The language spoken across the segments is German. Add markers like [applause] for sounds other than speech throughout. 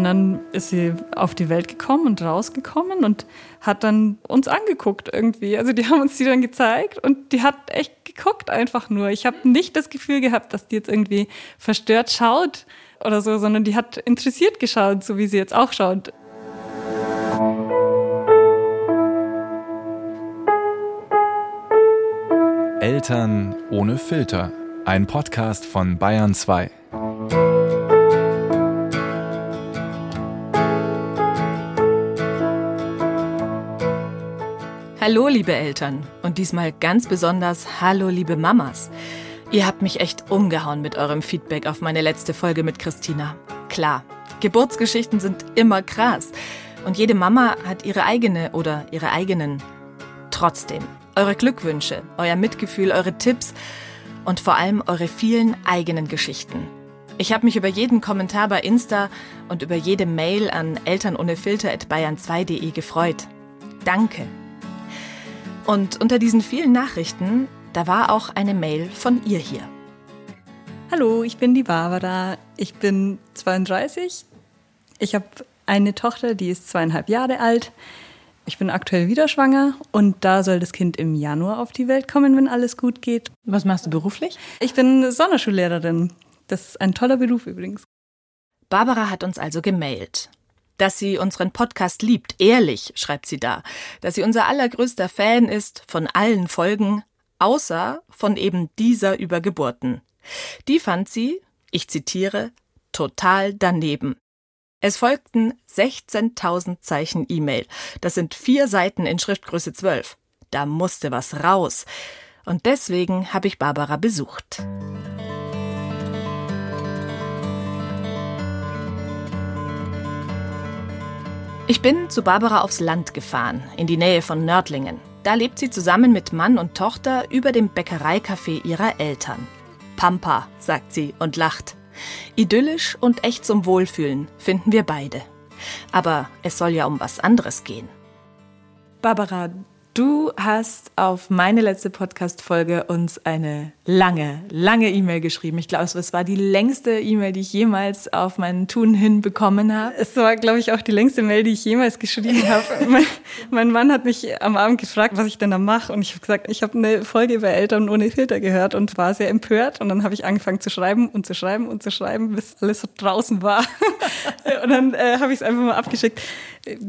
Und dann ist sie auf die Welt gekommen und rausgekommen und hat dann uns angeguckt irgendwie. Also die [laughs] haben uns die dann gezeigt und die hat echt geguckt einfach nur. Ich habe nicht das Gefühl gehabt, dass die jetzt irgendwie verstört schaut oder so, sondern die hat interessiert geschaut, so wie sie jetzt auch schaut. Eltern ohne Filter. Ein Podcast von Bayern 2. Hallo, liebe Eltern. Und diesmal ganz besonders Hallo, liebe Mamas. Ihr habt mich echt umgehauen mit eurem Feedback auf meine letzte Folge mit Christina. Klar, Geburtsgeschichten sind immer krass. Und jede Mama hat ihre eigene oder ihre eigenen. Trotzdem, eure Glückwünsche, euer Mitgefühl, eure Tipps und vor allem eure vielen eigenen Geschichten. Ich habe mich über jeden Kommentar bei Insta und über jede Mail an elternohnefilter.bayern2.de gefreut. Danke. Und unter diesen vielen Nachrichten, da war auch eine Mail von ihr hier. Hallo, ich bin die Barbara. Ich bin 32. Ich habe eine Tochter, die ist zweieinhalb Jahre alt. Ich bin aktuell wieder schwanger und da soll das Kind im Januar auf die Welt kommen, wenn alles gut geht. Was machst du beruflich? Ich bin Sonderschullehrerin. Das ist ein toller Beruf übrigens. Barbara hat uns also gemailt dass sie unseren Podcast liebt, ehrlich, schreibt sie da, dass sie unser allergrößter Fan ist von allen Folgen, außer von eben dieser über Geburten. Die fand sie, ich zitiere, total daneben. Es folgten 16.000 Zeichen E-Mail. Das sind vier Seiten in Schriftgröße 12. Da musste was raus. Und deswegen habe ich Barbara besucht. Ich bin zu Barbara aufs Land gefahren, in die Nähe von Nördlingen. Da lebt sie zusammen mit Mann und Tochter über dem Bäckereicafé ihrer Eltern. Pampa, sagt sie und lacht. Idyllisch und echt zum Wohlfühlen finden wir beide. Aber es soll ja um was anderes gehen. Barbara, Du hast auf meine letzte Podcast-Folge uns eine lange, lange E-Mail geschrieben. Ich glaube, es war die längste E-Mail, die ich jemals auf meinen Tun hin bekommen habe. Es war, glaube ich, auch die längste Mail, die ich jemals geschrieben habe. [laughs] mein, mein, Mann hat mich am Abend gefragt, was ich denn da mache. Und ich habe gesagt, ich habe eine Folge über Eltern ohne Filter gehört und war sehr empört. Und dann habe ich angefangen zu schreiben und zu schreiben und zu schreiben, bis alles so draußen war. [laughs] und dann äh, habe ich es einfach mal abgeschickt.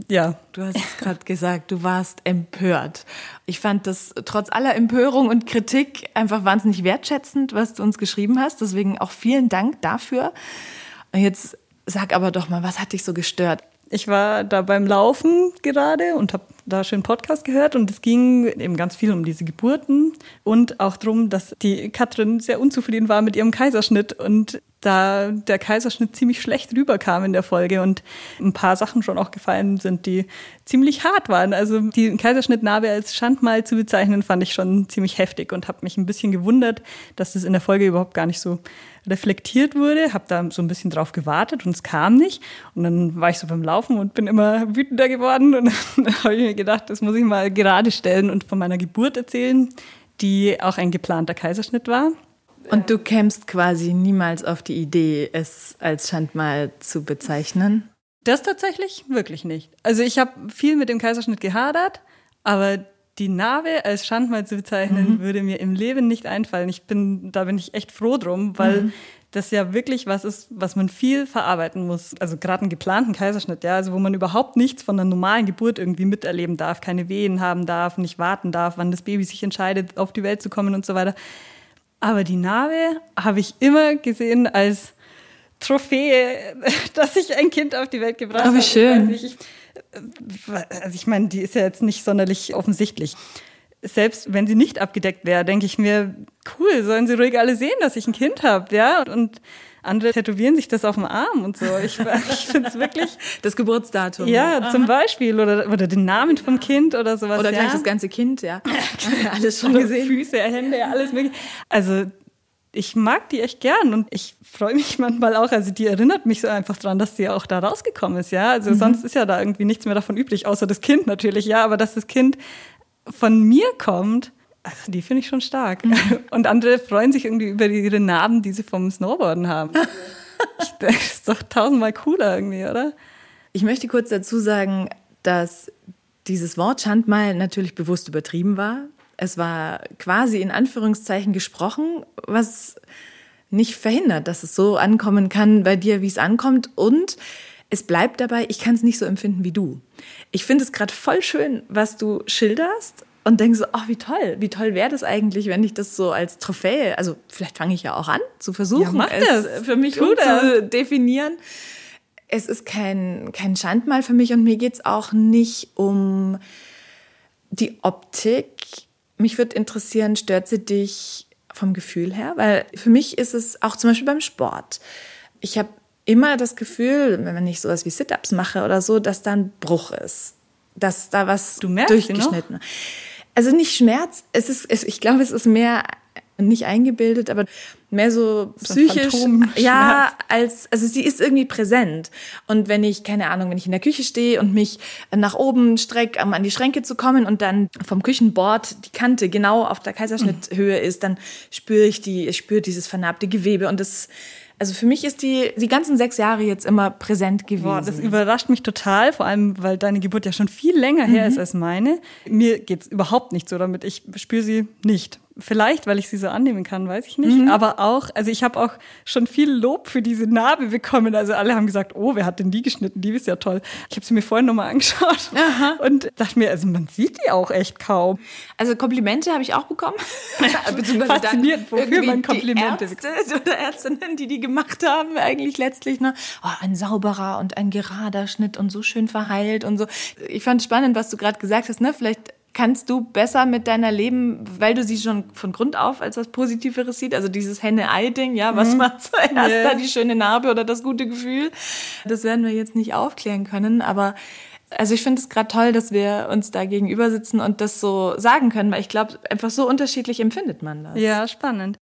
Ja. Du hast es gerade gesagt, du warst empört. Ich fand das trotz aller Empörung und Kritik einfach wahnsinnig wertschätzend, was du uns geschrieben hast. Deswegen auch vielen Dank dafür. Und jetzt sag aber doch mal, was hat dich so gestört? Ich war da beim Laufen gerade und habe da schön Podcast gehört und es ging eben ganz viel um diese Geburten und auch darum, dass die Katrin sehr unzufrieden war mit ihrem Kaiserschnitt und da der Kaiserschnitt ziemlich schlecht rüberkam in der Folge und ein paar Sachen schon auch gefallen sind, die ziemlich hart waren. Also die Kaiserschnittnarbe als Schandmal zu bezeichnen, fand ich schon ziemlich heftig und habe mich ein bisschen gewundert, dass das in der Folge überhaupt gar nicht so reflektiert wurde. Habe da so ein bisschen drauf gewartet und es kam nicht. Und dann war ich so beim Laufen und bin immer wütender geworden und [laughs] dann habe ich mir gedacht, das muss ich mal gerade stellen und von meiner Geburt erzählen, die auch ein geplanter Kaiserschnitt war. Und du kämst quasi niemals auf die Idee, es als Schandmal zu bezeichnen? Das tatsächlich wirklich nicht. Also ich habe viel mit dem Kaiserschnitt gehadert, aber die Narbe als Schandmal zu bezeichnen, mhm. würde mir im Leben nicht einfallen. Ich bin, da bin ich echt froh drum, weil mhm. das ja wirklich was ist, was man viel verarbeiten muss. Also gerade einen geplanten Kaiserschnitt, ja, also wo man überhaupt nichts von einer normalen Geburt irgendwie miterleben darf, keine Wehen haben darf, nicht warten darf, wann das Baby sich entscheidet, auf die Welt zu kommen und so weiter. Aber die Narbe habe ich immer gesehen als Trophäe, [laughs] dass ich ein Kind auf die Welt gebracht habe. Wie schön. Ich, ich, also ich meine, die ist ja jetzt nicht sonderlich offensichtlich. Selbst wenn sie nicht abgedeckt wäre, denke ich mir, cool, sollen sie ruhig alle sehen, dass ich ein Kind habe, ja? Und andere tätowieren sich das auf dem Arm und so. Ich, [laughs] ich finde es wirklich. Das Geburtsdatum. Ja, Aha. zum Beispiel. Oder, oder den Namen vom Kind oder sowas. Oder gleich ja. das ganze Kind, ja. [laughs] alles schon gesehen. Füße, Hände, alles mögliche. Also ich mag die echt gern und ich freue mich manchmal auch. Also die erinnert mich so einfach dran, dass die auch da rausgekommen ist, ja. Also mhm. sonst ist ja da irgendwie nichts mehr davon übrig, außer das Kind natürlich, ja. Aber dass das Kind von mir kommt, also die finde ich schon stark. Mhm. [laughs] Und andere freuen sich irgendwie über ihre Narben, die sie vom Snowboarden haben. [laughs] das ist doch tausendmal cooler irgendwie, oder? Ich möchte kurz dazu sagen, dass dieses Wort Schandmal natürlich bewusst übertrieben war. Es war quasi in Anführungszeichen gesprochen, was nicht verhindert, dass es so ankommen kann bei dir, wie es ankommt. Und es bleibt dabei, ich kann es nicht so empfinden wie du. Ich finde es gerade voll schön, was du schilderst und denke so, ach, wie toll, wie toll wäre das eigentlich, wenn ich das so als Trophäe, also vielleicht fange ich ja auch an zu versuchen, ja, es für mich tu zu definieren. Es ist kein, kein Schandmal für mich und mir geht's auch nicht um die Optik. Mich würde interessieren, stört sie dich vom Gefühl her? Weil für mich ist es auch zum Beispiel beim Sport. Ich habe immer das Gefühl, wenn ich sowas wie Sit-ups mache oder so, dass da ein Bruch ist. Dass da was durchgeschnitten. Also nicht Schmerz, es ist, es, ich glaube, es ist mehr nicht eingebildet, aber mehr so psychisch. Ja, als, also sie ist irgendwie präsent. Und wenn ich, keine Ahnung, wenn ich in der Küche stehe und mich nach oben strecke, um an die Schränke zu kommen und dann vom Küchenbord die Kante genau auf der Kaiserschnitthöhe ist, dann spüre ich die, ich spüre dieses vernarbte Gewebe und das, also für mich ist die die ganzen sechs Jahre jetzt immer präsent gewesen. Boah, das überrascht mich total, vor allem, weil deine Geburt ja schon viel länger her mhm. ist als meine. Mir geht's überhaupt nicht so damit. Ich spüre sie nicht. Vielleicht, weil ich sie so annehmen kann, weiß ich nicht. Mhm. Aber auch, also ich habe auch schon viel Lob für diese Narbe bekommen. Also alle haben gesagt, oh, wer hat denn die geschnitten? Die ist ja toll. Ich habe sie mir vorhin nochmal angeschaut Aha. und dachte mir, also man sieht die auch echt kaum. Also Komplimente habe ich auch bekommen. [laughs] Faszinierend, wofür man Komplimente die Ärzte oder Ärztinnen, die die gemacht haben, eigentlich letztlich, ne? Oh, ein sauberer und ein gerader Schnitt und so schön verheilt und so. Ich fand spannend, was du gerade gesagt hast, ne? Vielleicht kannst du besser mit deiner leben, weil du sie schon von Grund auf als was Positiveres siehst. Also dieses Henne-Ei-Ding, ja, was mhm. macht zuerst yeah. da die schöne Narbe oder das gute Gefühl? Das werden wir jetzt nicht aufklären können, aber also ich finde es gerade toll, dass wir uns da gegenüber sitzen und das so sagen können, weil ich glaube, einfach so unterschiedlich empfindet man das. Ja, spannend.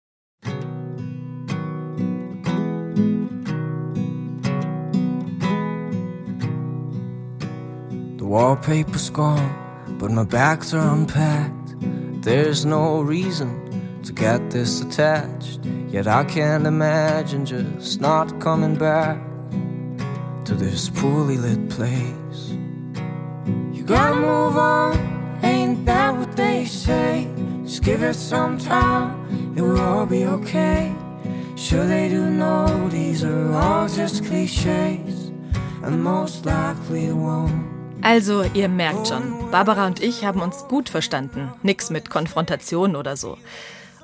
The wallpaper's gone. But my bags are unpacked. There's no reason to get this attached. Yet I can't imagine just not coming back to this poorly lit place. You gotta move on, ain't that what they say? Just give it some time, it will all be okay. Sure, they do know these are all just cliches, and most likely won't. Also, ihr merkt schon, Barbara und ich haben uns gut verstanden. Nix mit Konfrontation oder so.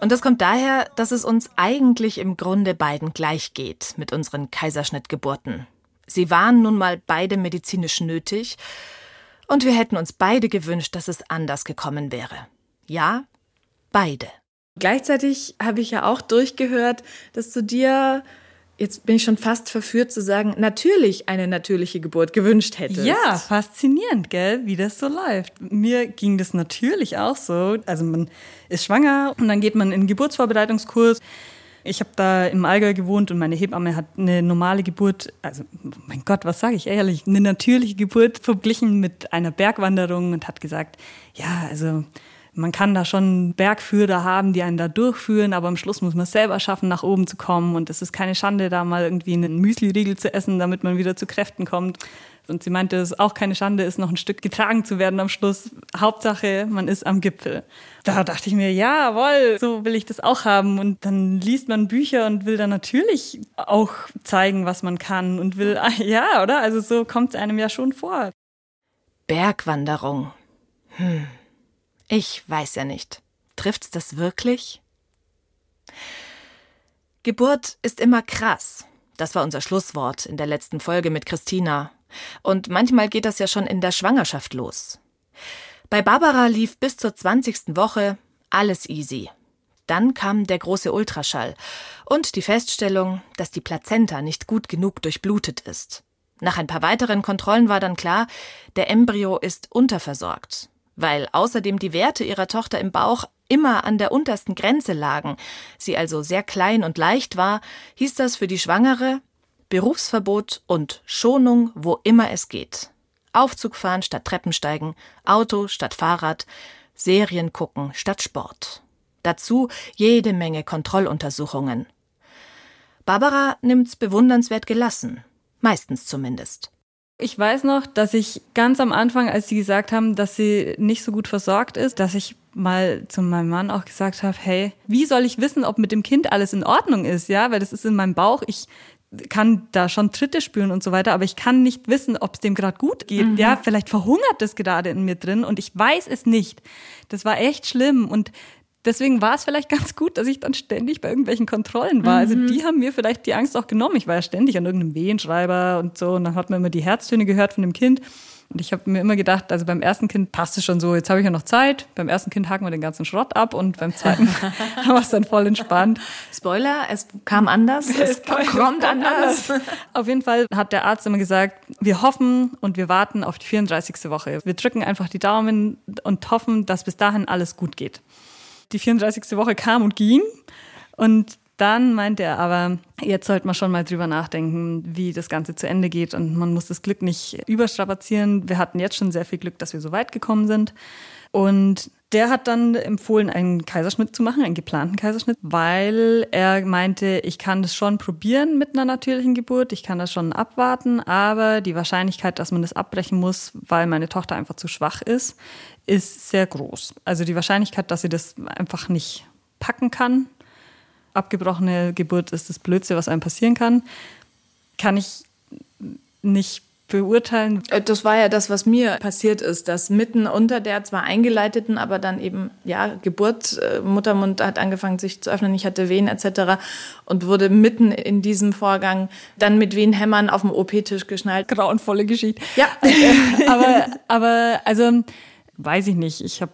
Und das kommt daher, dass es uns eigentlich im Grunde beiden gleich geht mit unseren Kaiserschnittgeburten. Sie waren nun mal beide medizinisch nötig und wir hätten uns beide gewünscht, dass es anders gekommen wäre. Ja, beide. Gleichzeitig habe ich ja auch durchgehört, dass du dir jetzt bin ich schon fast verführt zu sagen, natürlich eine natürliche Geburt gewünscht hättest. Ja, faszinierend, gell, wie das so läuft. Mir ging das natürlich auch so. Also man ist schwanger und dann geht man in einen Geburtsvorbereitungskurs. Ich habe da im Allgäu gewohnt und meine Hebamme hat eine normale Geburt, also mein Gott, was sage ich ehrlich, eine natürliche Geburt verglichen mit einer Bergwanderung und hat gesagt, ja, also man kann da schon Bergführer haben, die einen da durchführen, aber am Schluss muss man es selber schaffen, nach oben zu kommen. Und es ist keine Schande, da mal irgendwie einen Müsli-Riegel zu essen, damit man wieder zu Kräften kommt. Und sie meinte, es ist auch keine Schande ist, noch ein Stück getragen zu werden am Schluss. Hauptsache, man ist am Gipfel. Da dachte ich mir, jawohl, so will ich das auch haben. Und dann liest man Bücher und will dann natürlich auch zeigen, was man kann und will, [laughs] ja, oder? Also so kommt es einem ja schon vor. Bergwanderung. Hm. Ich weiß ja nicht. Trifft's das wirklich? Geburt ist immer krass. Das war unser Schlusswort in der letzten Folge mit Christina. Und manchmal geht das ja schon in der Schwangerschaft los. Bei Barbara lief bis zur 20. Woche alles easy. Dann kam der große Ultraschall und die Feststellung, dass die Plazenta nicht gut genug durchblutet ist. Nach ein paar weiteren Kontrollen war dann klar, der Embryo ist unterversorgt. Weil außerdem die Werte ihrer Tochter im Bauch immer an der untersten Grenze lagen, sie also sehr klein und leicht war, hieß das für die Schwangere Berufsverbot und Schonung, wo immer es geht. Aufzug fahren statt Treppensteigen, Auto statt Fahrrad, Serien gucken statt Sport. Dazu jede Menge Kontrolluntersuchungen. Barbara nimmt's bewundernswert gelassen. Meistens zumindest. Ich weiß noch, dass ich ganz am Anfang, als sie gesagt haben, dass sie nicht so gut versorgt ist, dass ich mal zu meinem Mann auch gesagt habe, hey, wie soll ich wissen, ob mit dem Kind alles in Ordnung ist, ja, weil das ist in meinem Bauch. Ich kann da schon Tritte spüren und so weiter, aber ich kann nicht wissen, ob es dem gerade gut geht. Mhm. Ja, vielleicht verhungert es gerade in mir drin und ich weiß es nicht. Das war echt schlimm und deswegen war es vielleicht ganz gut, dass ich dann ständig bei irgendwelchen Kontrollen war. Also mhm. Also die haben mir vielleicht die Angst auch genommen. Ich war ja ständig an irgendeinem Wehenschreiber und so und dann hat man immer die Herztöne gehört von dem Kind. Und ich habe mir immer gedacht, also beim ersten Kind passt es schon so, jetzt habe ich ja noch Zeit. Beim ersten Kind haken wir den ganzen Schrott ab und beim zweiten [laughs] [laughs] haben wir es dann voll entspannt. Spoiler, es kam anders, [laughs] es, es kommt anders. anders. Auf jeden Fall hat der Arzt immer gesagt, wir hoffen und wir warten auf die 34. Woche. Wir drücken einfach die Daumen und hoffen, dass bis dahin alles gut geht. Die 34. Woche kam und ging und dann meinte er aber, jetzt sollte man schon mal drüber nachdenken, wie das Ganze zu Ende geht und man muss das Glück nicht überstrapazieren. Wir hatten jetzt schon sehr viel Glück, dass wir so weit gekommen sind. Und der hat dann empfohlen, einen Kaiserschnitt zu machen, einen geplanten Kaiserschnitt, weil er meinte, ich kann das schon probieren mit einer natürlichen Geburt, ich kann das schon abwarten, aber die Wahrscheinlichkeit, dass man das abbrechen muss, weil meine Tochter einfach zu schwach ist, ist sehr groß. Also die Wahrscheinlichkeit, dass sie das einfach nicht packen kann, abgebrochene Geburt ist das Blödste, was einem passieren kann. Kann ich nicht beurteilen. Äh, das war ja das, was mir passiert ist, dass mitten unter der zwar eingeleiteten, aber dann eben, ja, Geburt, äh, Muttermund hat angefangen sich zu öffnen, ich hatte Wehen etc. und wurde mitten in diesem Vorgang dann mit Wehenhämmern auf dem OP-Tisch geschnallt. Grauenvolle Geschichte. Ja. [laughs] aber, aber, also, weiß ich nicht. Ich habe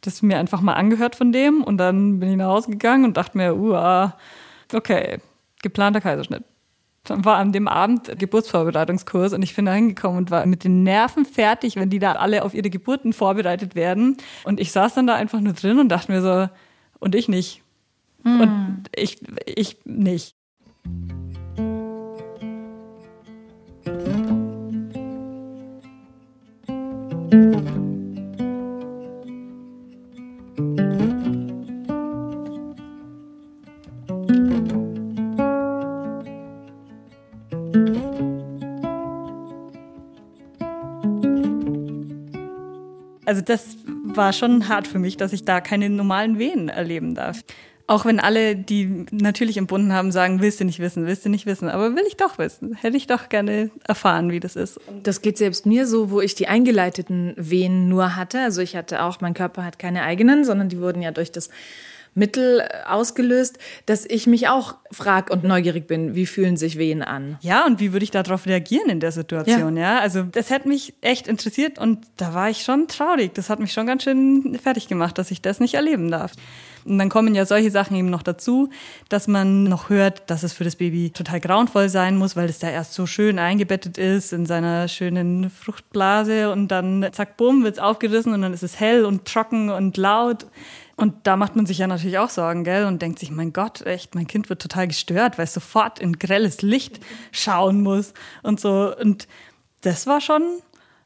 das mir einfach mal angehört von dem und dann bin ich nach Hause gegangen und dachte mir, uh, okay, geplanter Kaiserschnitt. Dann war an dem Abend Geburtsvorbereitungskurs und ich bin da hingekommen und war mit den Nerven fertig, wenn die da alle auf ihre Geburten vorbereitet werden. Und ich saß dann da einfach nur drin und dachte mir so, und ich nicht. Mm. Und ich, ich nicht. Das war schon hart für mich, dass ich da keine normalen Wehen erleben darf. Auch wenn alle, die natürlich entbunden haben, sagen, willst du nicht wissen, willst du nicht wissen. Aber will ich doch wissen. Hätte ich doch gerne erfahren, wie das ist. Das geht selbst mir so, wo ich die eingeleiteten Wehen nur hatte. Also ich hatte auch, mein Körper hat keine eigenen, sondern die wurden ja durch das Mittel äh, ausgelöst, dass ich mich auch frag und neugierig bin, wie fühlen sich Wehen an? Ja, und wie würde ich darauf reagieren in der Situation, ja. ja? Also das hätte mich echt interessiert und da war ich schon traurig. Das hat mich schon ganz schön fertig gemacht, dass ich das nicht erleben darf. Und dann kommen ja solche Sachen eben noch dazu, dass man noch hört, dass es für das Baby total grauenvoll sein muss, weil es da erst so schön eingebettet ist in seiner schönen Fruchtblase und dann zack, bumm, wird es aufgerissen und dann ist es hell und trocken und laut. Und da macht man sich ja natürlich auch Sorgen, gell? Und denkt sich, mein Gott, echt, mein Kind wird total gestört, weil es sofort in grelles Licht schauen muss und so. Und das war schon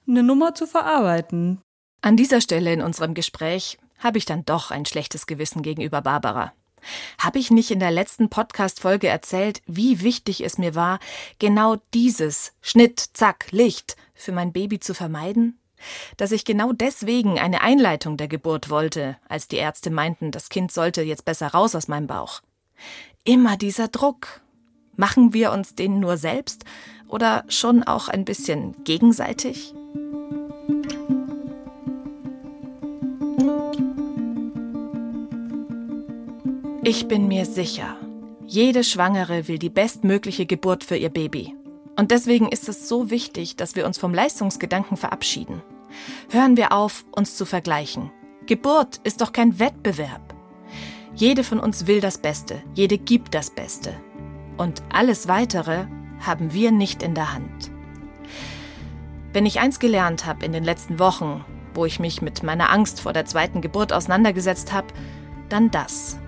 eine Nummer zu verarbeiten. An dieser Stelle in unserem Gespräch habe ich dann doch ein schlechtes Gewissen gegenüber Barbara. Habe ich nicht in der letzten Podcast-Folge erzählt, wie wichtig es mir war, genau dieses Schnitt, Zack, Licht für mein Baby zu vermeiden? Dass ich genau deswegen eine Einleitung der Geburt wollte, als die Ärzte meinten, das Kind sollte jetzt besser raus aus meinem Bauch. Immer dieser Druck. Machen wir uns den nur selbst oder schon auch ein bisschen gegenseitig? Ich bin mir sicher, jede Schwangere will die bestmögliche Geburt für ihr Baby. Und deswegen ist es so wichtig, dass wir uns vom Leistungsgedanken verabschieden. Hören wir auf, uns zu vergleichen. Geburt ist doch kein Wettbewerb. Jede von uns will das Beste, jede gibt das Beste. Und alles Weitere haben wir nicht in der Hand. Wenn ich eins gelernt habe in den letzten Wochen, wo ich mich mit meiner Angst vor der zweiten Geburt auseinandergesetzt habe, dann das.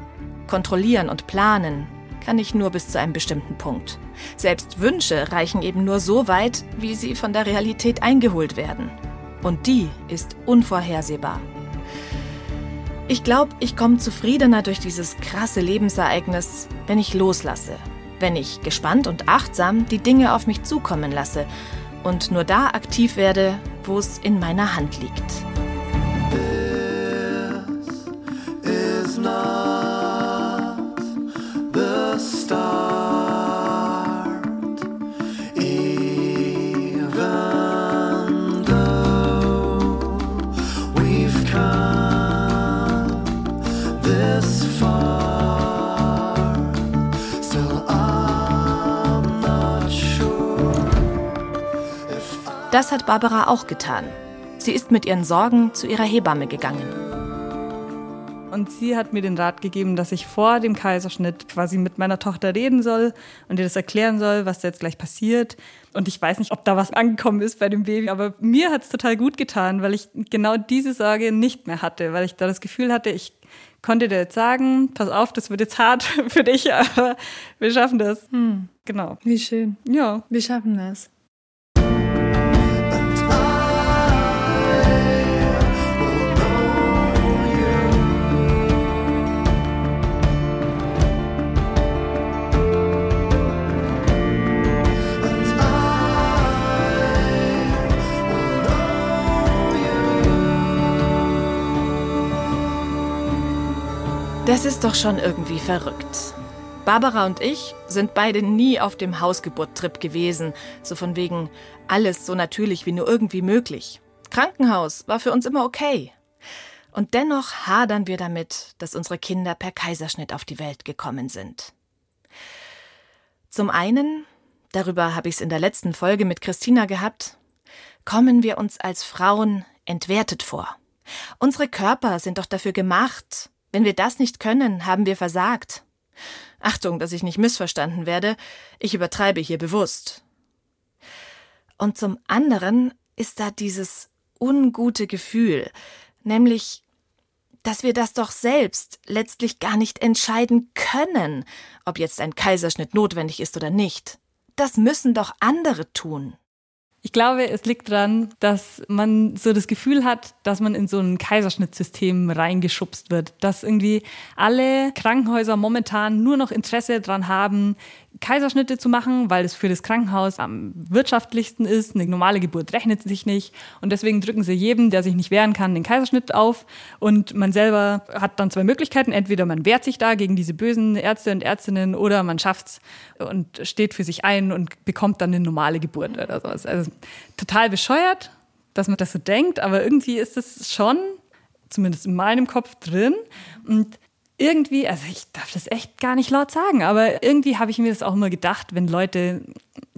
Kontrollieren und planen kann ich nur bis zu einem bestimmten Punkt. Selbst Wünsche reichen eben nur so weit, wie sie von der Realität eingeholt werden. Und die ist unvorhersehbar. Ich glaube, ich komme zufriedener durch dieses krasse Lebensereignis, wenn ich loslasse. wenn ich gespannt und achtsam die Dinge auf mich zukommen lasse und nur da aktiv werde, wo es in meiner Hand liegt. Das hat Barbara auch getan. Sie ist mit ihren Sorgen zu ihrer Hebamme gegangen. Und sie hat mir den Rat gegeben, dass ich vor dem Kaiserschnitt quasi mit meiner Tochter reden soll und ihr das erklären soll, was da jetzt gleich passiert. Und ich weiß nicht, ob da was angekommen ist bei dem Baby, aber mir hat es total gut getan, weil ich genau diese Sorge nicht mehr hatte, weil ich da das Gefühl hatte, ich konnte dir jetzt sagen, pass auf, das wird jetzt hart [laughs] für dich, aber wir schaffen das. Genau. Wie schön. Ja. Wir schaffen das. Das ist doch schon irgendwie verrückt. Barbara und ich sind beide nie auf dem Hausgeburt-Trip gewesen, so von wegen alles so natürlich wie nur irgendwie möglich. Krankenhaus war für uns immer okay. Und dennoch hadern wir damit, dass unsere Kinder per Kaiserschnitt auf die Welt gekommen sind. Zum einen, darüber habe ich es in der letzten Folge mit Christina gehabt, kommen wir uns als Frauen entwertet vor. Unsere Körper sind doch dafür gemacht. Wenn wir das nicht können, haben wir versagt. Achtung, dass ich nicht missverstanden werde, ich übertreibe hier bewusst. Und zum anderen ist da dieses ungute Gefühl, nämlich, dass wir das doch selbst letztlich gar nicht entscheiden können, ob jetzt ein Kaiserschnitt notwendig ist oder nicht. Das müssen doch andere tun. Ich glaube, es liegt daran, dass man so das Gefühl hat, dass man in so ein Kaiserschnittsystem reingeschubst wird, dass irgendwie alle Krankenhäuser momentan nur noch Interesse daran haben, Kaiserschnitte zu machen, weil es für das Krankenhaus am wirtschaftlichsten ist. Eine normale Geburt rechnet sich nicht. Und deswegen drücken sie jedem, der sich nicht wehren kann, den Kaiserschnitt auf. Und man selber hat dann zwei Möglichkeiten. Entweder man wehrt sich da gegen diese bösen Ärzte und Ärztinnen oder man schafft's und steht für sich ein und bekommt dann eine normale Geburt oder sowas. Also total bescheuert, dass man das so denkt, aber irgendwie ist es schon, zumindest in meinem Kopf drin. Und irgendwie, also ich darf das echt gar nicht laut sagen, aber irgendwie habe ich mir das auch immer gedacht, wenn Leute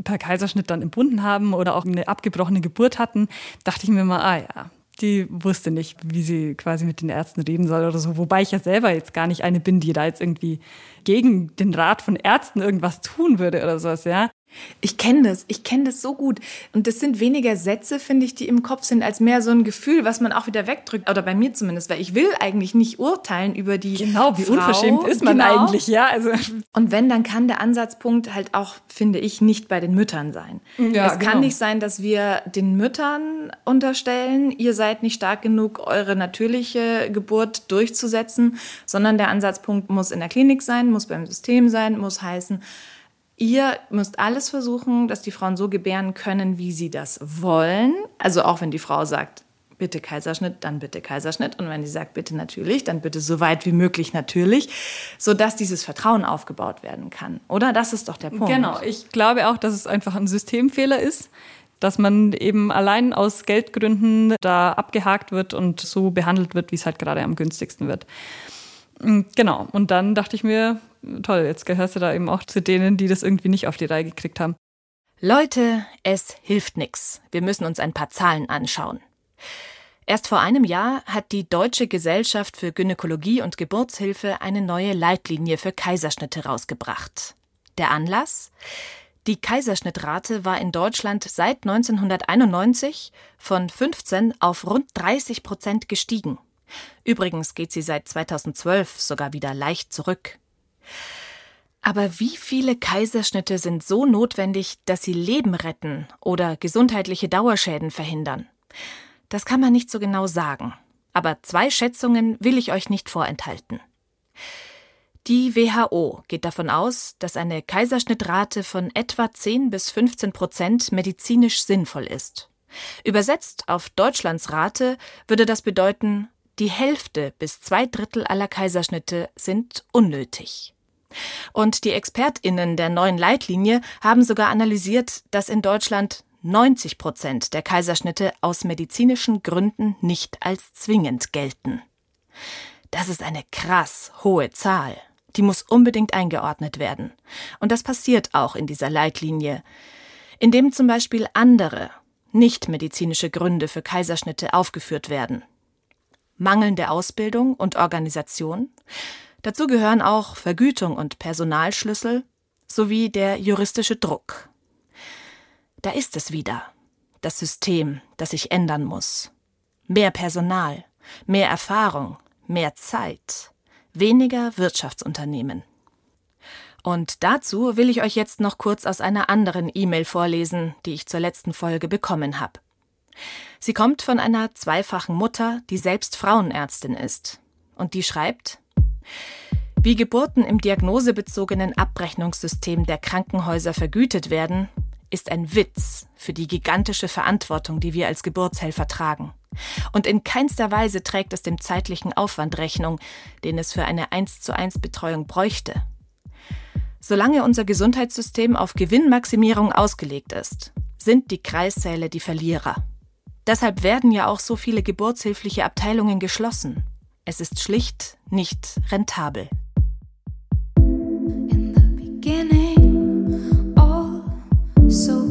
per Kaiserschnitt dann entbunden haben oder auch eine abgebrochene Geburt hatten, dachte ich mir mal, ah ja, die wusste nicht, wie sie quasi mit den Ärzten reden soll oder so. Wobei ich ja selber jetzt gar nicht eine bin, die da jetzt irgendwie gegen den Rat von Ärzten irgendwas tun würde oder sowas, ja. Ich kenne das, ich kenne das so gut. Und das sind weniger Sätze, finde ich, die im Kopf sind, als mehr so ein Gefühl, was man auch wieder wegdrückt. Oder bei mir zumindest, weil ich will eigentlich nicht urteilen über die. Genau, wie Frau. unverschämt ist man Genau. eigentlich, ja. Also Und wenn, dann kann der Ansatzpunkt halt auch, finde ich, nicht bei den Müttern sein. Ja, es kann genau. nicht sein, dass wir den Müttern unterstellen, ihr seid nicht stark genug, eure natürliche Geburt durchzusetzen, sondern der Ansatzpunkt muss in der Klinik sein, muss beim System sein, muss heißen, Ihr müsst alles versuchen, dass die Frauen so gebären können, wie sie das wollen. Also auch wenn die Frau sagt, bitte Kaiserschnitt, dann bitte Kaiserschnitt. Und wenn sie sagt, bitte natürlich, dann bitte so weit wie möglich natürlich, sodass dieses Vertrauen aufgebaut werden kann. Oder? Das ist doch der Punkt. Genau, ich glaube auch, dass es einfach ein Systemfehler ist, dass man eben allein aus Geldgründen da abgehakt wird und so behandelt wird, wie es halt gerade am günstigsten wird. Mm, Genau, und dann dachte ich mir, toll, jetzt gehörst du da eben auch zu denen, die das irgendwie nicht auf die Reihe gekriegt haben. Leute, es hilft nix. Wir müssen uns ein paar Zahlen anschauen. Erst vor einem Jahr hat die Deutsche Gesellschaft für Gynäkologie und Geburtshilfe eine neue Leitlinie für Kaiserschnitte rausgebracht. Der Anlass? Die Kaiserschnittrate war in Deutschland seit 1991 von 15 auf rund 30 Prozent gestiegen. Übrigens geht sie seit 2012 sogar wieder leicht zurück. Aber wie viele Kaiserschnitte sind so notwendig, dass sie Leben retten oder gesundheitliche Dauerschäden verhindern? Das kann man nicht so genau sagen. Aber zwei Schätzungen will ich euch nicht vorenthalten. Die WHO geht davon aus, dass eine Kaiserschnittrate von etwa 10 bis 15 Prozent medizinisch sinnvoll ist. Übersetzt auf Deutschlands Rate würde das bedeuten, die Hälfte bis zwei Drittel aller Kaiserschnitte sind unnötig. Und die ExpertInnen der neuen Leitlinie haben sogar analysiert, dass in Deutschland 90 Prozent der Kaiserschnitte aus medizinischen Gründen nicht als zwingend gelten. Das ist eine krass hohe Zahl. Die muss unbedingt eingeordnet werden. Und das passiert auch in dieser Leitlinie, indem zum Beispiel andere, nicht medizinische Gründe für Kaiserschnitte aufgeführt werden. Mangelnde Ausbildung und Organisation. Dazu gehören auch Vergütung und Personalschlüssel sowie der juristische Druck. Da ist es wieder. Das System, das sich ändern muss. Mehr Personal, mehr Erfahrung, mehr Zeit, weniger Wirtschaftsunternehmen. Und dazu will ich euch jetzt noch kurz aus einer anderen E-Mail vorlesen, die ich zur letzten Folge bekommen habe. Sie kommt von einer zweifachen Mutter, die selbst Frauenärztin ist. Und die schreibt, wie Geburten im diagnosebezogenen Abrechnungssystem der Krankenhäuser vergütet werden, ist ein Witz für die gigantische Verantwortung, die wir als Geburtshelfer tragen. Und in keinster Weise trägt es dem zeitlichen Aufwand Rechnung, den es für eine 1 zu 1 Betreuung bräuchte. Solange unser Gesundheitssystem auf Gewinnmaximierung ausgelegt ist, sind die Kreissäle die Verlierer. Deshalb werden ja auch so viele geburtshilfliche Abteilungen geschlossen. Es ist schlicht nicht rentabel. In the beginning, all so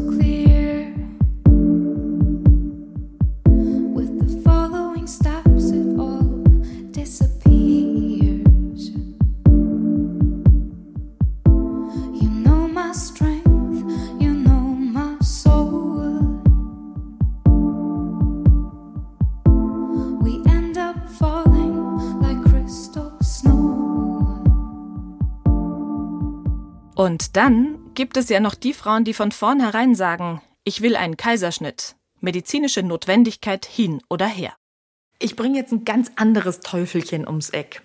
dann gibt es ja noch die Frauen, die von vornherein sagen, ich will einen Kaiserschnitt. Medizinische Notwendigkeit hin oder her. Ich bringe jetzt ein ganz anderes Teufelchen ums Eck.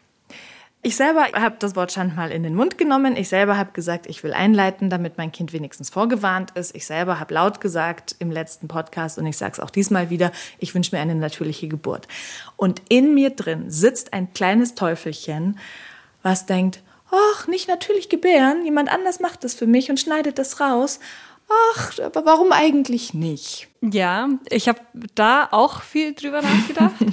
Ich selber habe das Wort Schand mal in den Mund genommen. Ich selber habe gesagt, ich will einleiten, damit mein Kind wenigstens vorgewarnt ist. Ich selber habe laut gesagt im letzten Podcast und ich sage es auch diesmal wieder, ich wünsche mir eine natürliche Geburt. Und in mir drin sitzt ein kleines Teufelchen, was denkt, ach, nicht natürlich gebären, jemand anders macht das für mich und schneidet das raus. Ach, aber warum eigentlich nicht? Ja, ich habe da auch viel drüber nachgedacht. [laughs]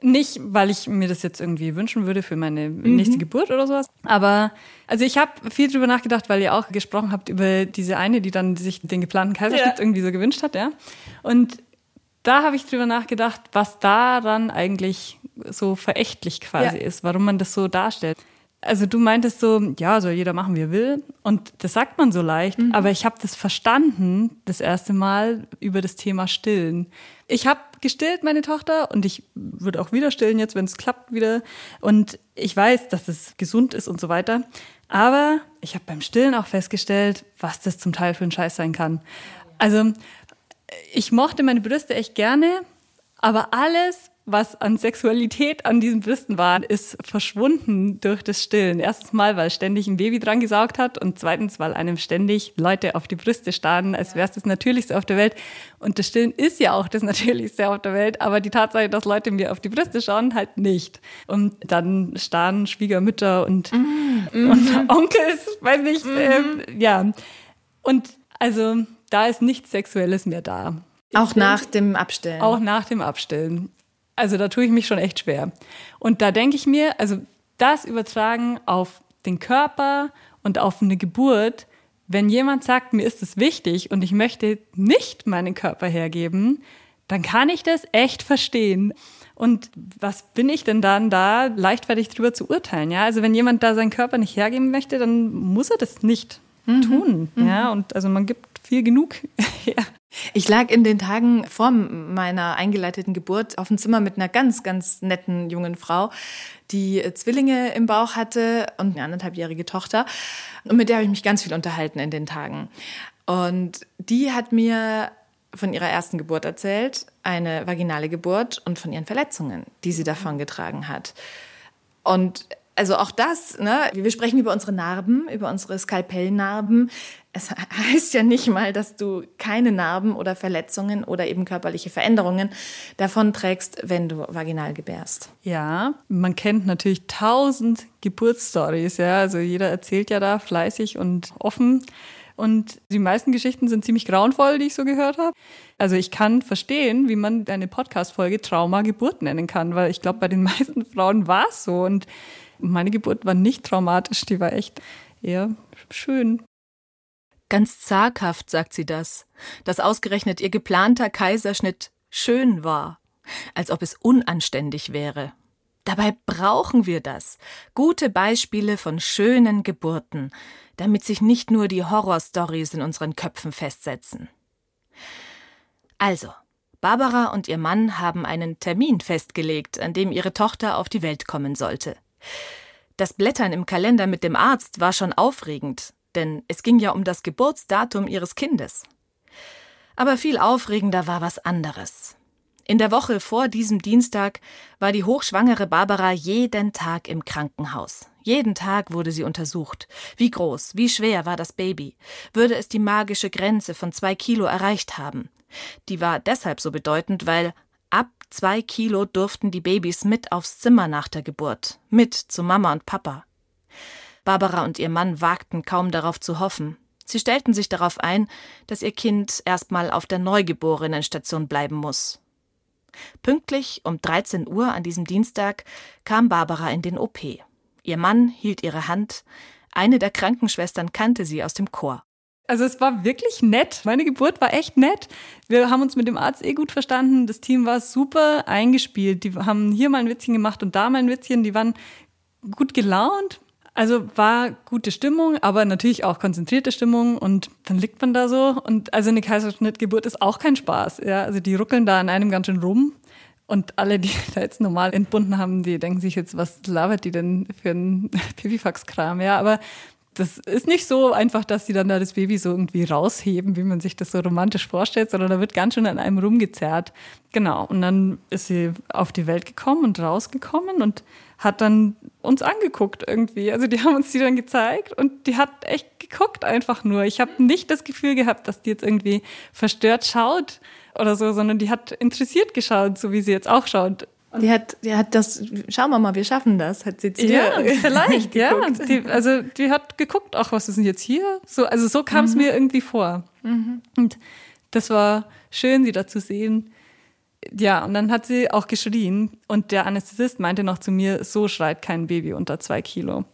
Nicht, weil ich mir das jetzt irgendwie wünschen würde für meine nächste Geburt oder sowas. Aber also ich habe viel drüber nachgedacht, weil ihr auch gesprochen habt über diese eine, die dann sich den geplanten Kaiserschnitt Ja. irgendwie so gewünscht hat, ja. Und da habe ich drüber nachgedacht, was daran eigentlich so verächtlich quasi Ja. ist, warum man das so darstellt. Also du meintest so, ja, soll jeder machen, wie er will. Und das sagt man so leicht, aber ich habe das verstanden das erste Mal über das Thema Stillen. Ich habe gestillt, meine Tochter, und ich würde auch wieder stillen jetzt, wenn es klappt wieder. Und ich weiß, dass es gesund ist und so weiter. Aber ich habe beim Stillen auch festgestellt, was das zum Teil für ein Scheiß sein kann. Also ich mochte meine Brüste echt gerne, aber alles, was an Sexualität an diesen Brüsten war, ist verschwunden durch das Stillen. Erstens mal, weil ständig ein Baby dran gesaugt hat und zweitens, weil einem ständig Leute auf die Brüste starren, als wäre es das Natürlichste auf der Welt. Und das Stillen ist ja auch das [laughs] Natürlichste auf der Welt, aber die Tatsache, dass Leute mir auf die Brüste schauen, halt nicht. Und dann starren Schwiegermütter und, [laughs] und Onkels, weiß nicht, ähm, ja. Und also da ist nichts Sexuelles mehr da. Auch nach dem Abstellen. Auch nach dem Abstillen. Also da tue ich mich schon echt schwer. Und da denke ich mir, also das übertragen auf den Körper und auf eine Geburt, wenn jemand sagt, mir ist es wichtig und ich möchte nicht meinen Körper hergeben, dann kann ich das echt verstehen. Und was bin ich denn dann da, leichtfertig drüber zu urteilen? Ja, also wenn jemand da seinen Körper nicht hergeben möchte, dann muss er das nicht tun. Ja, und also man gibt viel genug [laughs] her. Ich lag in den Tagen vor meiner eingeleiteten Geburt auf dem Zimmer mit einer ganz, ganz netten jungen Frau, die äh, Zwillinge im Bauch hatte und eine anderthalbjährige Tochter. Und mit der habe ich mich ganz viel unterhalten in den Tagen. Und die hat mir von ihrer ersten Geburt erzählt, eine vaginale Geburt und von ihren Verletzungen, die sie davon getragen hat. Und Also auch das, ne? Wir sprechen über unsere Narben, über unsere Skalpellnarben. Es [laughs] heißt ja nicht mal, dass du keine Narben oder Verletzungen oder eben körperliche Veränderungen davon trägst, wenn du vaginal gebärst. Ja, man kennt natürlich tausend Geburtsstories, ja. Also jeder erzählt ja da fleißig und offen. Und die meisten Geschichten sind ziemlich grauenvoll, die ich so gehört habe. Also ich kann verstehen, wie man eine Podcast-Folge Trauma Geburt nennen kann, weil ich glaube, bei den [laughs] meisten Frauen war es so. Und meine Geburt war nicht traumatisch, die war echt eher schön. Ganz zaghaft sagt sie das, dass ausgerechnet ihr geplanter Kaiserschnitt schön war, als ob es unanständig wäre. Dabei brauchen wir das. Gute Beispiele von schönen Geburten, damit sich nicht nur die Horrorstories in unseren Köpfen festsetzen. Also, Barbara und ihr Mann haben einen Termin festgelegt, an dem ihre Tochter auf die Welt kommen sollte. Das Blättern im Kalender mit dem Arzt war schon aufregend, denn es ging ja um das Geburtsdatum ihres Kindes. Aber viel aufregender war was anderes. In der Woche vor diesem Dienstag war die hochschwangere Barbara jeden Tag im Krankenhaus. Jeden Tag wurde sie untersucht. Wie groß, wie schwer war das Baby? Würde es die magische Grenze von zwei Kilo erreicht haben? Die war deshalb so bedeutend, weil ab zwei Kilo durften die Babys mit aufs Zimmer nach der Geburt, mit zu Mama und Papa. Barbara und ihr Mann wagten kaum darauf zu hoffen. Sie stellten sich darauf ein, dass ihr Kind erstmal auf der Neugeborenenstation bleiben muss. Pünktlich um 13 Uhr an diesem Dienstag kam Barbara in den OP. Ihr Mann hielt ihre Hand. Eine der Krankenschwestern kannte sie aus dem Chor. Also es war wirklich nett. Meine Geburt war echt nett. Wir haben uns mit dem Arzt eh gut verstanden. Das Team war super eingespielt. Die haben hier mal ein Witzchen gemacht und da mal ein Witzchen. Die waren gut gelaunt. Also war gute Stimmung, aber natürlich auch konzentrierte Stimmung und dann liegt man da so und also eine Kaiserschnittgeburt ist auch kein Spaß. Ja, also die ruckeln da an einem ganz schön rum und alle, die [laughs] da jetzt normal entbunden haben, die denken sich jetzt, was labert die denn für ein [laughs] Pipifax-Kram? Ja, aber das ist nicht so einfach, dass sie dann da das Baby so irgendwie rausheben, wie man sich das so romantisch vorstellt, sondern da wird ganz schön an einem rumgezerrt. Genau. Und dann ist sie auf die Welt gekommen und rausgekommen und hat dann uns angeguckt irgendwie. Also die haben uns die dann gezeigt und die hat echt geguckt einfach nur. Ich habe nicht das Gefühl gehabt, dass die jetzt irgendwie verstört schaut oder so, sondern die hat interessiert geschaut, so wie sie jetzt auch schaut. Die hat, die hat das, schauen wir mal, wir schaffen das, hat sie zu Ja, [laughs] vielleicht, ja. Die, also die hat geguckt, ach, was ist denn jetzt hier? So, also so kam es mir irgendwie vor. Und das war schön, sie da zu sehen. Ja, und dann hat sie auch geschrien und der Anästhesist meinte noch zu mir, so schreit kein Baby unter zwei Kilo.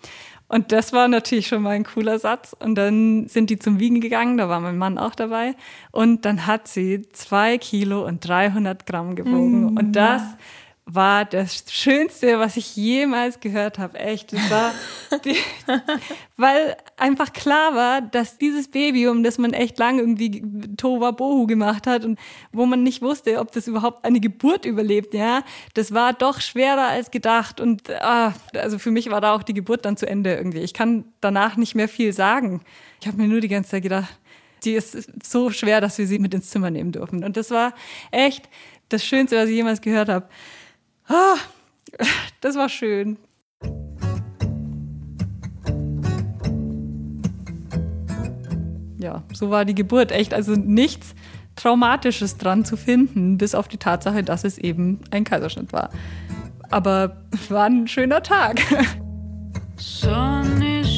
Und das war natürlich schon mal ein cooler Satz. Und dann sind die zum Wiegen gegangen, da war mein Mann auch dabei. Und dann hat sie zwei Kilo und 300 Gramm gewogen. Und das war das Schönste, was ich jemals gehört habe. Echt, das war, die, [laughs] weil einfach klar war, dass dieses Baby, um das man echt lange irgendwie Tohuwabohu gemacht hat und wo man nicht wusste, ob das überhaupt eine Geburt überlebt, ja, das war doch schwerer als gedacht. Und ah, also für mich war da auch die Geburt dann zu Ende irgendwie. Ich kann danach nicht mehr viel sagen. Ich habe mir nur die ganze Zeit gedacht, die ist so schwer, dass wir sie mit ins Zimmer nehmen dürfen. Und das war echt das Schönste, was ich jemals gehört habe. Ah, das war schön. Ja, so war die Geburt. Echt, also nichts Traumatisches dran zu finden, bis auf die Tatsache, dass es eben ein Kaiserschnitt war. Aber war ein schöner Tag. Sun is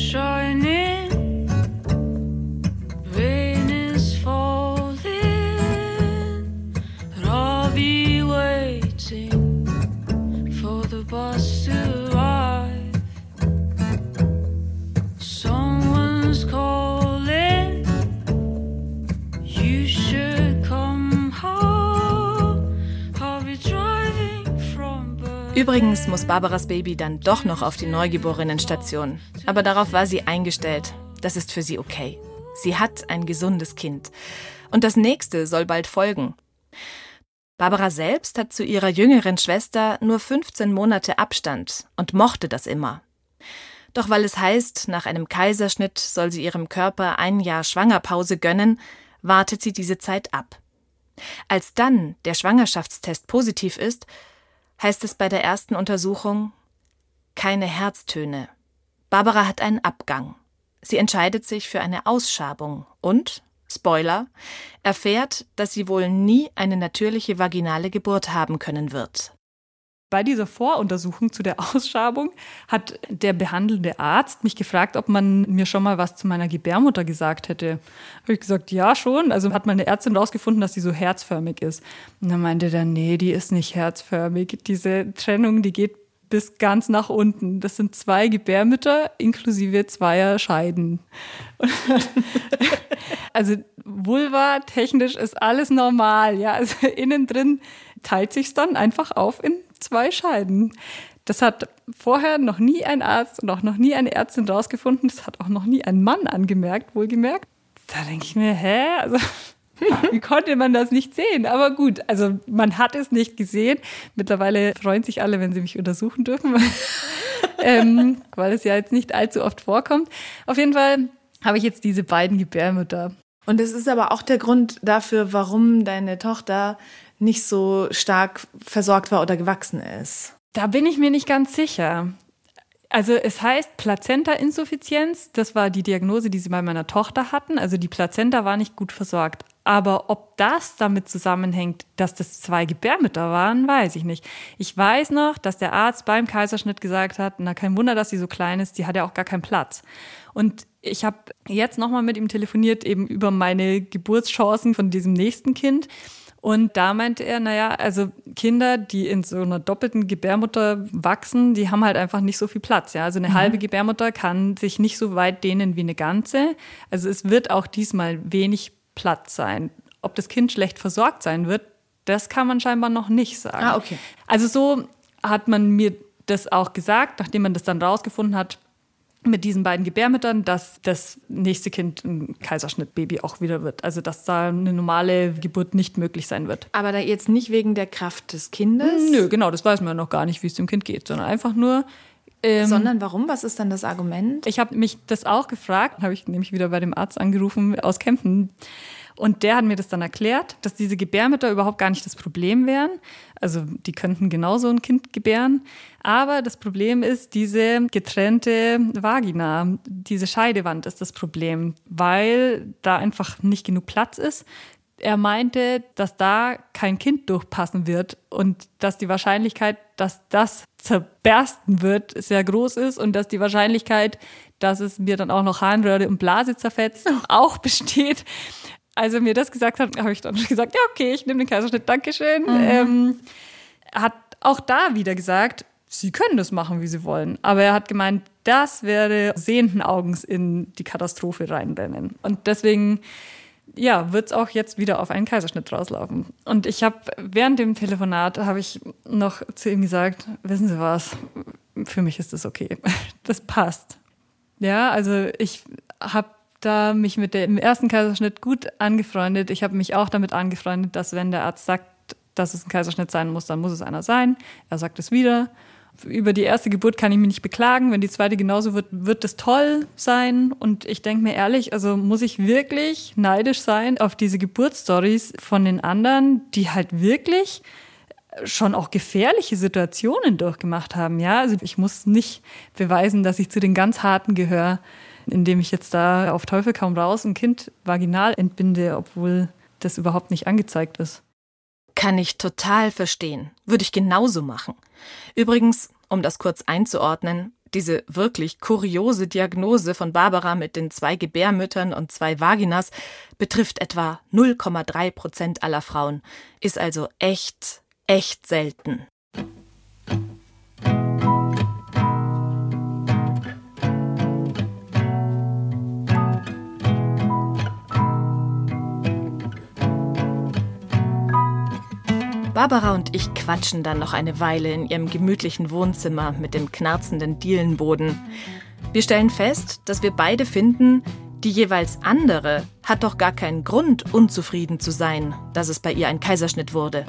Übrigens muss Barbaras Baby dann doch noch auf die Neugeborenenstation. Aber darauf war sie eingestellt. Das ist für sie okay. Sie hat ein gesundes Kind. Und das nächste soll bald folgen. Barbara selbst hat zu ihrer jüngeren Schwester nur 15 Monate Abstand und mochte das immer. Doch weil es heißt, nach einem Kaiserschnitt soll sie ihrem Körper ein Jahr Schwangerpause gönnen, wartet sie diese Zeit ab. Als dann der Schwangerschaftstest positiv ist, heißt es bei der ersten Untersuchung, keine Herztöne. Barbara hat einen Abgang. Sie entscheidet sich für eine Ausschabung und, Spoiler, erfährt, dass sie wohl nie eine natürliche vaginale Geburt haben können wird. Bei dieser Voruntersuchung zu der Ausschabung hat der behandelnde Arzt mich gefragt, ob man mir schon mal was zu meiner Gebärmutter gesagt hätte. Habe ich gesagt, ja schon. Also hat meine Ärztin herausgefunden, dass sie so herzförmig ist. Und dann meinte der, nee, die ist nicht herzförmig. Diese Trennung, die geht bis ganz nach unten. Das sind zwei Gebärmütter inklusive zweier Scheiden. [laughs] also Vulva technisch ist alles normal, ja. Also innen drin teilt sich's dann einfach auf in zwei Scheiden. Das hat vorher noch nie ein Arzt und auch noch nie eine Ärztin rausgefunden. Das hat auch noch nie ein Mann angemerkt, wohlgemerkt. Da denke ich mir, hä? Also, [laughs] wie konnte man das nicht sehen? Aber gut, also man hat es nicht gesehen. Mittlerweile freuen sich alle, wenn sie mich untersuchen dürfen, [laughs] ähm, weil es ja jetzt nicht allzu oft vorkommt. Auf jeden Fall habe ich jetzt diese beiden Gebärmütter. Und es ist aber auch der Grund dafür, warum deine Tochter nicht so stark versorgt war oder gewachsen ist. Da bin ich mir nicht ganz sicher. Also es heißt Plazenta-Insuffizienz. Das war die Diagnose, die sie bei meiner Tochter hatten. Also die Plazenta war nicht gut versorgt. Aber ob das damit zusammenhängt, dass das zwei Gebärmütter waren, weiß ich nicht. Ich weiß noch, dass der Arzt beim Kaiserschnitt gesagt hat, na kein Wunder, dass sie so klein ist, die hat ja auch gar keinen Platz. Und ich habe jetzt nochmal mit ihm telefoniert, eben über meine Geburtschancen von diesem nächsten Kind. Und da meinte er, naja, also Kinder, die in so einer doppelten Gebärmutter wachsen, die haben halt einfach nicht so viel Platz. Ja? Also eine halbe Gebärmutter kann sich nicht so weit dehnen wie eine ganze. Also es wird auch diesmal wenig Platz sein. Ob das Kind schlecht versorgt sein wird, das kann man scheinbar noch nicht sagen. Ah, okay. Also so hat man mir das auch gesagt, nachdem man das dann rausgefunden hat, mit diesen beiden Gebärmüttern, dass das nächste Kind ein Kaiserschnittbaby auch wieder wird. Also dass da eine normale Geburt nicht möglich sein wird. Aber da jetzt nicht wegen der Kraft des Kindes? Nö, genau, das weiß man ja noch gar nicht, wie es dem Kind geht, sondern einfach nur. Ähm, Sondern warum? Was ist dann das Argument? ich habe mich das auch gefragt, habe ich nämlich wieder bei dem Arzt angerufen aus Kempten. Und der hat mir das dann erklärt, dass diese Gebärmütter überhaupt gar nicht das Problem wären. Also die könnten genauso ein Kind gebären. Aber das Problem ist diese getrennte Vagina. Diese Scheidewand ist das Problem, weil da einfach nicht genug Platz ist. Er meinte, dass da kein Kind durchpassen wird und dass die Wahrscheinlichkeit, dass das zerbersten wird, sehr groß ist und dass die Wahrscheinlichkeit, dass es mir dann auch noch Harnröhre und Blase zerfetzt, auch besteht. Als er mir das gesagt hat, habe ich dann gesagt, ja, okay, ich nehme den Kaiserschnitt, Dankeschön. Ähm, er hat auch da wieder gesagt, sie können das machen, wie sie wollen. Aber er hat gemeint, das werde sehenden Augens in die Katastrophe reinrennen. Und deswegen, ja, wird es auch jetzt wieder auf einen Kaiserschnitt rauslaufen. Und ich habe während dem Telefonat habe ich noch zu ihm gesagt, wissen Sie was, für mich ist das okay. [laughs] Das passt. Ja, also ich habe da mich mit dem ersten Kaiserschnitt gut angefreundet. Ich habe mich auch damit angefreundet, dass wenn der Arzt sagt, dass es ein Kaiserschnitt sein muss, dann muss es einer sein. Er sagt es wieder. Über die erste Geburt kann ich mich nicht beklagen. Wenn die zweite genauso wird, wird es toll sein. Und ich denke mir ehrlich, also muss ich wirklich neidisch sein auf diese Geburtsstories von den anderen, die halt wirklich schon auch gefährliche Situationen durchgemacht haben. Ja, also ich muss nicht beweisen, dass ich zu den ganz harten gehöre, indem ich jetzt da auf Teufel kaum raus ein Kind vaginal entbinde, obwohl das überhaupt nicht angezeigt ist. Kann ich total verstehen. Würde ich genauso machen. Übrigens, um das kurz einzuordnen, diese wirklich kuriose Diagnose von Barbara mit den zwei Gebärmüttern und zwei Vaginas betrifft etwa 0,3 Prozent aller Frauen, ist also echt, echt selten. Barbara und ich quatschen dann noch eine Weile in ihrem gemütlichen Wohnzimmer mit dem knarzenden Dielenboden. Wir stellen fest, dass wir beide finden, die jeweils andere hat doch gar keinen Grund, unzufrieden zu sein, dass es bei ihr ein Kaiserschnitt wurde.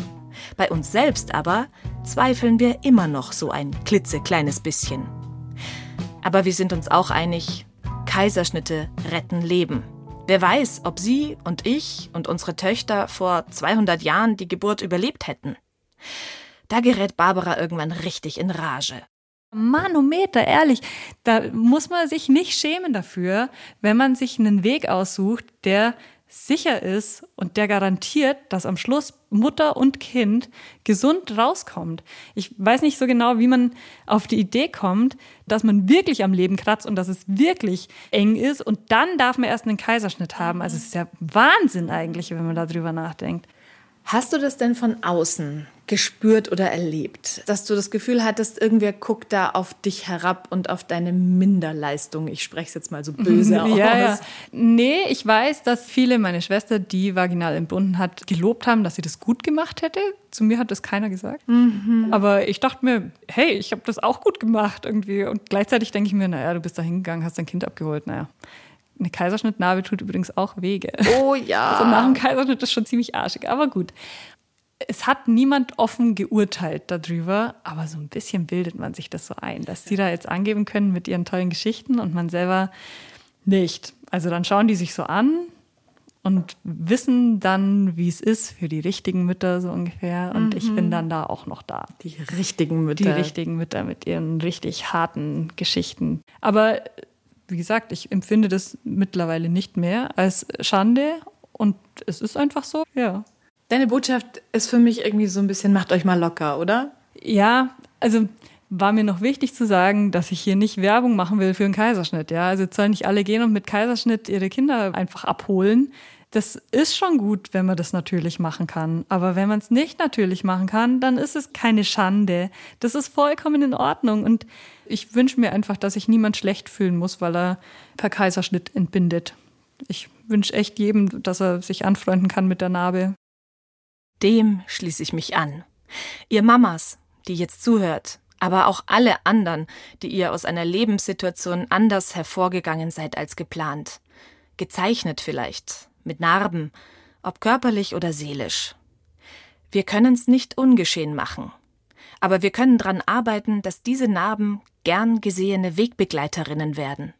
Bei uns selbst aber zweifeln wir immer noch so ein klitzekleines bisschen. Aber wir sind uns auch einig, Kaiserschnitte retten Leben. Wer weiß, ob Sie und ich und unsere Töchter vor 200 Jahren die Geburt überlebt hätten. Da gerät Barbara irgendwann richtig in Rage. Manometer, ehrlich, da muss man sich nicht schämen dafür, wenn man sich einen Weg aussucht, der sicher ist und der garantiert, dass am Schluss Mutter und Kind gesund rauskommt. Ich weiß nicht so genau, wie man auf die Idee kommt, dass man wirklich am Leben kratzt und dass es wirklich eng ist und dann darf man erst einen Kaiserschnitt haben. Also es ist ja Wahnsinn eigentlich, wenn man darüber nachdenkt. Hast du das denn von außen gespürt oder erlebt? Dass du das Gefühl hattest, irgendwer guckt da auf dich herab und auf deine Minderleistung. Ich spreche es jetzt mal so böse aus. [laughs] Ja, ja. Nee, ich weiß, dass viele meine Schwester, die vaginal entbunden hat, gelobt haben, dass sie das gut gemacht hätte. Zu mir hat das keiner gesagt. Aber ich dachte mir, hey, ich habe das auch gut gemacht irgendwie. Und gleichzeitig denke ich mir, naja, du bist da hingegangen, hast dein Kind abgeholt. Naja, eine Kaiserschnittnarbe tut übrigens auch Wege. Oh ja. [laughs] Also nach dem Kaiserschnitt ist schon ziemlich arschig, aber gut. Es hat niemand offen geurteilt darüber, aber so ein bisschen bildet man sich das so ein, dass die da jetzt angeben können mit ihren tollen Geschichten und man selber nicht. Also dann schauen die sich so an und wissen dann, wie es ist für die richtigen Mütter so ungefähr. Und ich bin dann da auch noch da. Die richtigen Mütter. Die richtigen Mütter mit ihren richtig harten Geschichten. Aber wie gesagt, ich empfinde das mittlerweile nicht mehr als Schande und es ist einfach so, ja. Deine Botschaft ist für mich irgendwie so ein bisschen, macht euch mal locker, oder? Ja, also war mir noch wichtig zu sagen, dass ich hier nicht Werbung machen will für einen Kaiserschnitt. Ja, also jetzt sollen nicht alle gehen und mit Kaiserschnitt ihre Kinder einfach abholen. Das ist schon gut, wenn man das natürlich machen kann. Aber wenn man es nicht natürlich machen kann, dann ist es keine Schande. Das ist vollkommen in Ordnung. Und ich wünsche mir einfach, dass sich niemand schlecht fühlen muss, weil er per Kaiserschnitt entbindet. Ich wünsche echt jedem, dass er sich anfreunden kann mit der Narbe. Dem schließe ich mich an. Ihr Mamas, die jetzt zuhört, aber auch alle anderen, die ihr aus einer Lebenssituation anders hervorgegangen seid als geplant. Gezeichnet vielleicht, mit Narben, ob körperlich oder seelisch. Wir können's nicht ungeschehen machen. Aber wir können dran arbeiten, dass diese Narben gern gesehene Wegbegleiterinnen werden.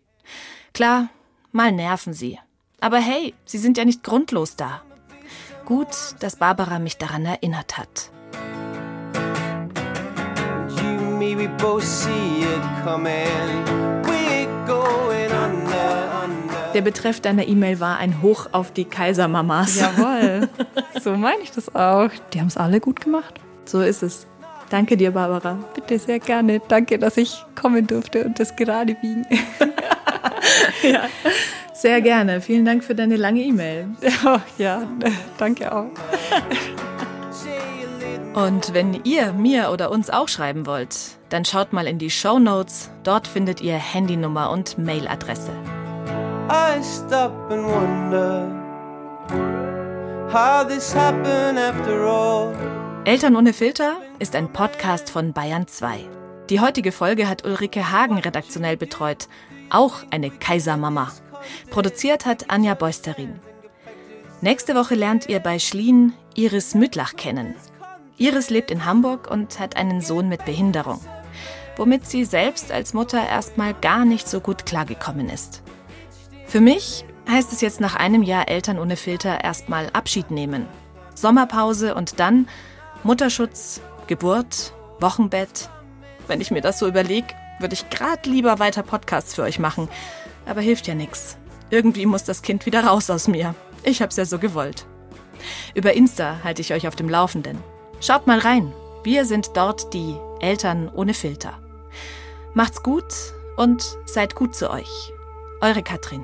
Klar, mal nerven sie. Aber hey, sie sind ja nicht grundlos da. Gut, dass Barbara mich daran erinnert hat. You me, Der Betreff deiner E-Mail war ein Hoch auf die Kaisermamas. Jawohl. [laughs] so meine ich das auch. Die haben es alle gut gemacht. So ist es. Danke dir, Barbara. Bitte sehr gerne. Danke, dass ich kommen durfte und das gerade biegen. [laughs] Sehr gerne. Vielen Dank für deine lange E-Mail. [laughs] Oh, ja, danke auch. Und wenn ihr mir oder uns auch schreiben wollt, dann schaut mal in die Show Notes. Dort findet ihr Handynummer und Mailadresse. I stop and wonder how this happened after all. Eltern ohne Filter ist ein Podcast von Bayern 2. Die heutige Folge hat Ulrike Hagen redaktionell betreut. Auch eine Kaisermama. Produziert hat Anja Beusterin. Nächste Woche lernt ihr bei Schlien Iris Mütlach kennen. Iris lebt in Hamburg und hat einen Sohn mit Behinderung, womit sie selbst als Mutter erstmal gar nicht so gut klargekommen ist. Für mich heißt es jetzt nach einem Jahr Eltern ohne Filter erstmal Abschied nehmen. Sommerpause und dann Mutterschutz, Geburt, Wochenbett. Wenn ich mir das so überlege, würde ich grad lieber weiter Podcasts für euch machen. Aber hilft ja nix. Irgendwie muss das Kind wieder raus aus mir. Ich hab's ja so gewollt. Über Insta halte ich euch auf dem Laufenden. Schaut mal rein. Wir sind dort die Eltern ohne Filter. Macht's gut und seid gut zu euch. Eure Katrin.